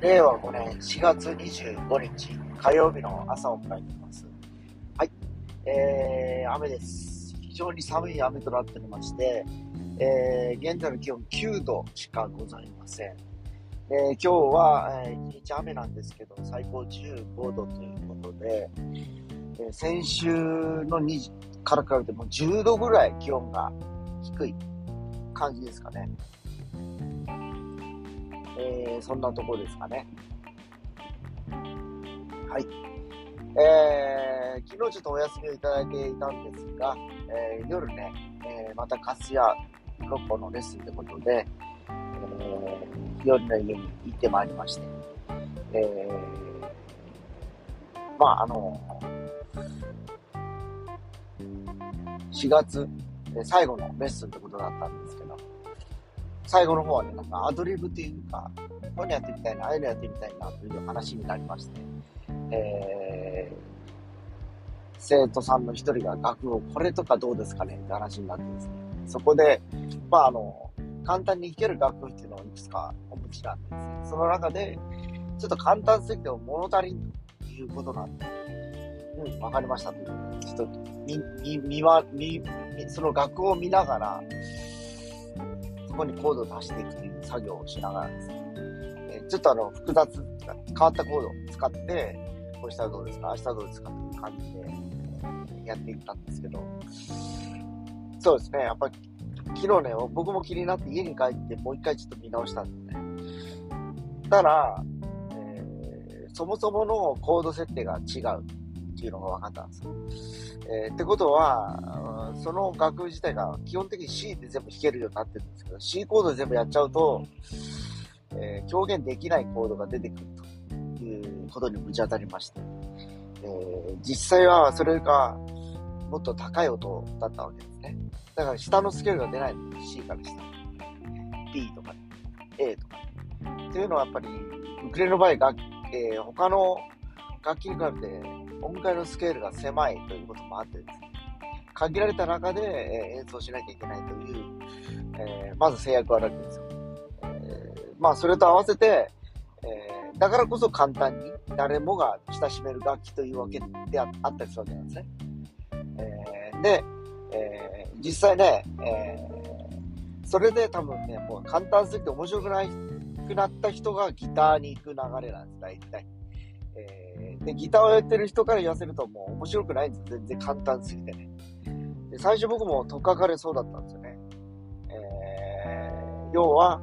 令和5年4月25日火曜日の朝を迎えています。はい。えー、雨です。非常に寒い雨となっておりまして、えー、現在の気温9度しかございません。えー、今日は、えー、日雨なんですけど、最高15度ということで、えー、先週の2時から比べても10度ぐらい気温が低い感じですかね。えー、そんなとこですかね。はい。えー、昨日ちょっとお休みをいただいていたんですが、えー、夜ね、えー、またカスヤ6本のレッスンということで、えー、夜の家に行ってまいりまして、え、まあ、あの、4月、最後のレッスンってことだったんですけど、最後の方はね、なんかアドリブっていうか、こういうのやってみたいな、ああいうのやってみたいなという話になりまして、えー、生徒さんの一人が楽譜をこれとかどうですかねって話になってですね、そこで、まああの、簡単に弾ける楽譜っていうのをいくつかお持ちなんですね。その中で、ちょっと簡単すぎても物足りんということなんで、うん、わかりましたというちょっと、み、み、みわ、み、その楽を見ながら、こにコードを出していくという作業をしながらですね、えちょっとあの、複雑、変わったコードを使って、こうしたらどうですか？明日どうですか？という感じで、やっていったんですけど、そうですね、やっぱり、昨日ね、僕も気になって家に帰ってもう一回ちょっと見直したんですね。たら、えー、そもそものコード設定が違う。っていうのが分かったんですよ。えー、ってことは、その楽譜自体が基本的に C で全部弾けるようになってるんですけど、C コードで全部やっちゃうと、えー、表現できないコードが出てくるということにぶち当たりまして、えー、実際はそれがもっと高い音だったわけですね。だから下のスケールが出ないんです C から下。B とか、A とか。っていうのはやっぱり、ウクレレの場合が、えー、他の楽器に比べて音階のスケールが狭いということもあってですね、限られた中で、え演奏しなきゃいけないという、えー、まず制約があるわけですよ。えー、まあ、それと合わせて、えー、だからこそ簡単に誰もが親しめる楽器というわけであったりするわけなんですね。え、で、え、実際ね、え、それで多分ね、もう簡単すぎて面白くないくなった人がギターに行く流れなんです、大体。えー、で、ギターをやってる人から言わせるともう面白くないんです全然簡単すぎてね。で最初僕もとっかかれそうだったんですよね。えー、要は、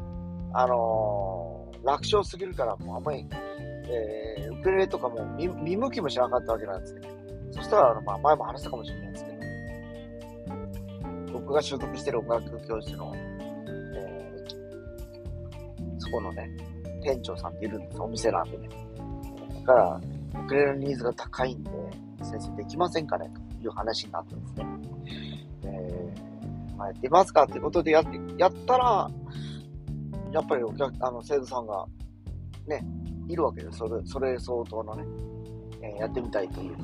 あのー、楽勝すぎるからもうあんまり、えー、ウクレレとかも見見向きもしなかったわけなんですけど、そしたら、あのまあ、前も話したかもしれないですけど、僕が所属してる音楽教室の、えー、そこのね、店長さんっているんですお店なんでね。から、ウクレレのニーズが高いんで、先生できませんかねという話になってですね。えー、まあ、やってますかってことでやって、やったら、やっぱりお客、あの、生徒さんが、ね、いるわけです。それ、それ相当のね、えー、やってみたいという、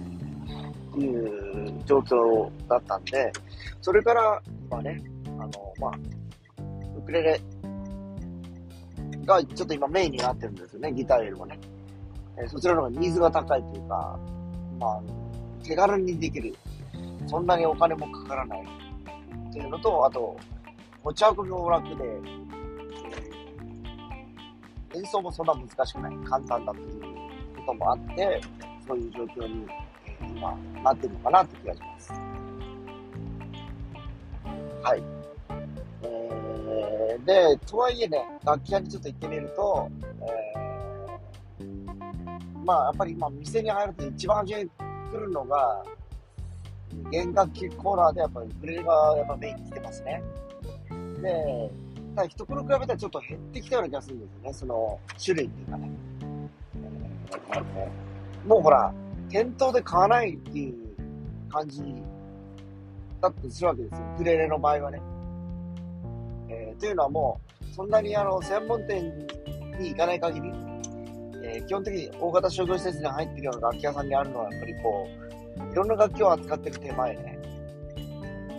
いう状況だったんで、それから、今ね、あの、まあ、ウクレレがちょっと今メインになってるんですよね、ギターよりもね。えそちらの方がニーズが高いというか、まあ、手軽にできる。そんなにお金もかからないっていうのと、あと、持ち運びも楽で、え、演奏もそんな難しくない。簡単だということもあって、そういう状況に、えー、今、なってるのかなって気がします。はい。えー、で、とはいえね、楽器屋にちょっと行ってみると、まあ、やっぱり今、店に入ると一番初めに来るのが、弦楽器コーナーでやっぱりウクレレがやっぱメインに来てますね。で、ただ一頃比べたらちょっと減ってきたような気がするんですよね、その種類っていうかね。もうほら、店頭で買わないっていう感じだってするわけですよ、ウクレレの場合はね。えー、というのはもう、そんなにあの、専門店に行かない限り、えー、基本的に大型商業施設に入ってるような楽器屋さんにあるのは、やっぱりこう、いろんな楽器を扱ってる手前ね、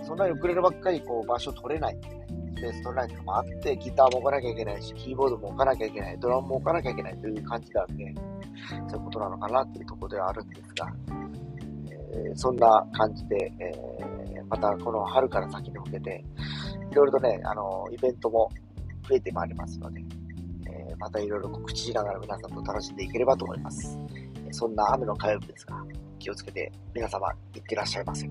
そんなにウクレレばっかりこう場所取れないんでね、ベーストラインとかもあって、ギターも置かなきゃいけないし、キーボードも置かなきゃいけない、ドラムも置かなきゃいけないという感じなんで、そういうことなのかなっていうところではあるんですが、えー、そんな感じで、えー、またこの春から先に向けて、いろいろとね、あの、イベントも増えてまいりますので、またいろいろ告知しながら皆さんと楽しんでいければと思います。そんな雨の火曜日ですが、気をつけて皆様、いってらっしゃいませ。